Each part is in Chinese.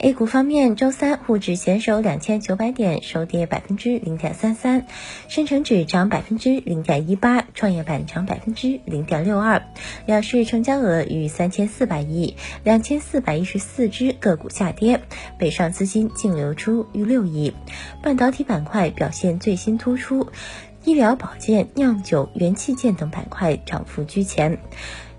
A 股方面，周三沪指险守两千九百点，收跌百分之零点三三，深成指涨百分之零点一八，创业板涨百分之零点六二，两市成交额逾三千四百亿，两千四百一十四只个股下跌，北上资金净流出逾六亿，半导体板块表现最新突出，医疗保健、酿酒、元器件等板块涨幅居前，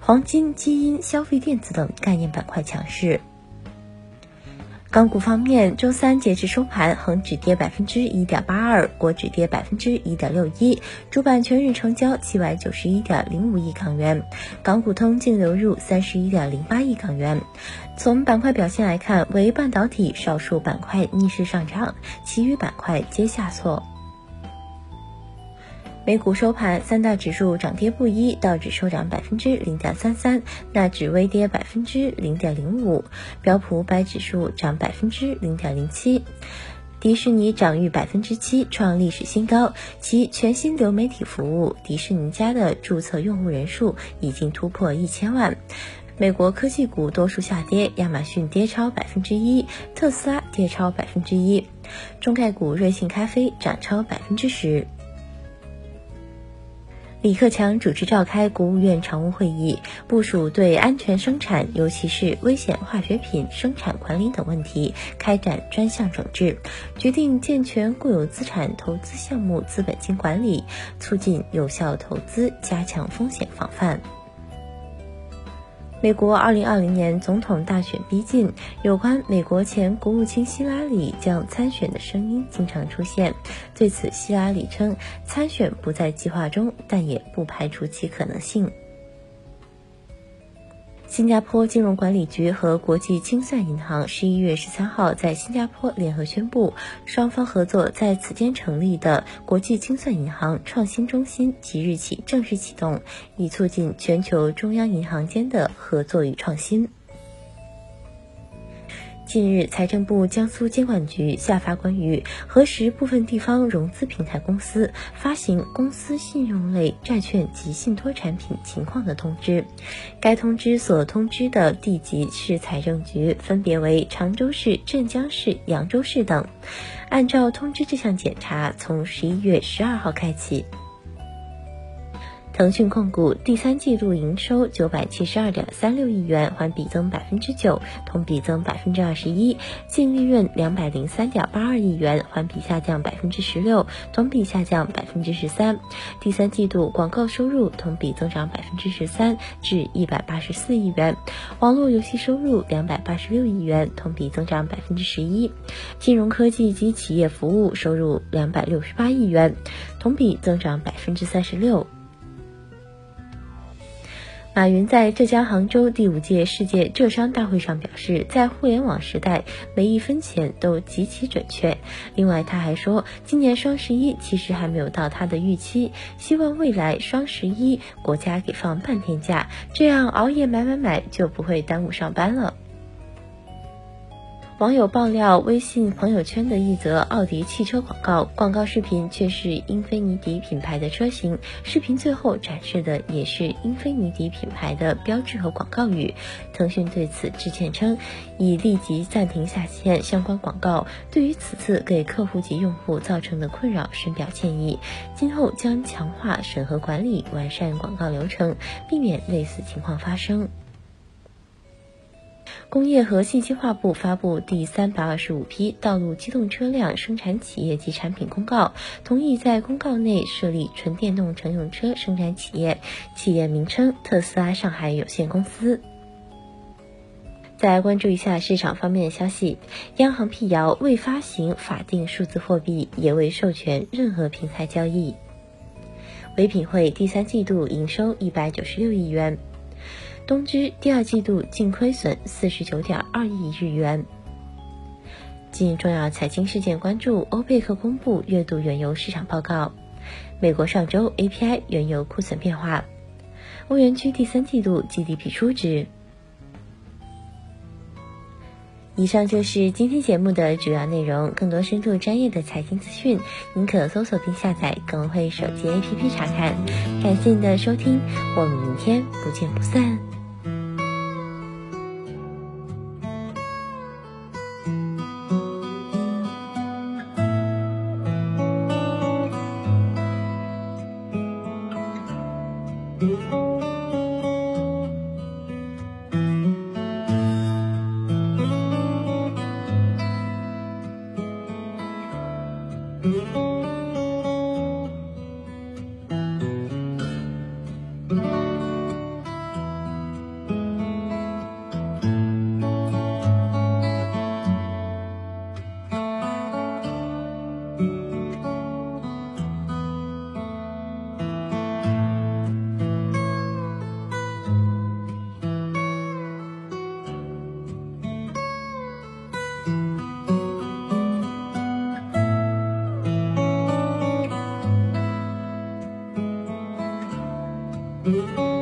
黄金、基因、消费电子等概念板块强势。港股方面，周三截至收盘，恒指跌百分之一点八二，国指跌百分之一点六一，主板全日成交七百九十一点零五亿港元，港股通净流入三十一点零八亿港元。从板块表现来看，为半导体少数板块逆势上涨，其余板块皆下挫。美股收盘，三大指数涨跌不一，道指收涨百分之零点三三，纳指微跌百分之零点零五，标普五百指数涨百分之零点零七，迪士尼涨逾百分之七，创历史新高，其全新流媒体服务迪士尼家的注册用户人数已经突破一千万。美国科技股多数下跌，亚马逊跌超百分之一，特斯拉跌超百分之一，中概股瑞幸咖啡涨超百分之十。李克强主持召开国务院常务会议，部署对安全生产，尤其是危险化学品生产管理等问题开展专项整治，决定健全固有资产投资项目资本金管理，促进有效投资，加强风险防范。美国2020年总统大选逼近，有关美国前国务卿希拉里将参选的声音经常出现。对此，希拉里称参选不在计划中，但也不排除其可能性。新加坡金融管理局和国际清算银行十一月十三号在新加坡联合宣布，双方合作在此间成立的国际清算银行创新中心即日起正式启动，以促进全球中央银行间的合作与创新。近日，财政部江苏监管局下发关于核实部分地方融资平台公司发行公司信用类债券及信托产品情况的通知。该通知所通知的地级市财政局分别为常州市、镇江市、扬州市等。按照通知这项检查，从十一月十二号开启。腾讯控股第三季度营收九百七十二点三六亿元，环比增百分之九，同比增百分之二十一；净利润两百零三点八二亿元，环比下降百分之十六，同比下降百分之十三。第三季度广告收入同比增长百分之十三，至一百八十四亿元；网络游戏收入两百八十六亿元，同比增长百分之十一；金融科技及企业服务收入两百六十八亿元，同比增长百分之三十六。马云在浙江杭州第五届世界浙商大会上表示，在互联网时代，每一分钱都极其准确。另外，他还说，今年双十一其实还没有到他的预期，希望未来双十一国家给放半天假，这样熬夜买买买就不会耽误上班了。网友爆料，微信朋友圈的一则奥迪汽车广告，广告视频却是英菲尼迪品牌的车型，视频最后展示的也是英菲尼迪品牌的标志和广告语。腾讯对此致歉称，已立即暂停下线相关广告，对于此次给客户及用户造成的困扰深表歉意，今后将强化审核管理，完善广告流程，避免类似情况发生。工业和信息化部发布第三百二十五批道路机动车辆生产企业及产品公告，同意在公告内设立纯电动乘用车生产企业，企业名称特斯拉上海有限公司。再关注一下市场方面的消息，央行辟谣未发行法定数字货币，也未授权任何平台交易。唯品会第三季度营收一百九十六亿元。东芝第二季度净亏损四十九点二亿日元。近重要财经事件关注：欧佩克公布月度原油市场报告；美国上周 API 原油库存变化；欧元区第三季度 GDP 初值。以上就是今天节目的主要内容。更多深度专业的财经资讯，您可搜索并下载更会手机 APP 查看。感谢您的收听，我们明天不见不散。Thank you.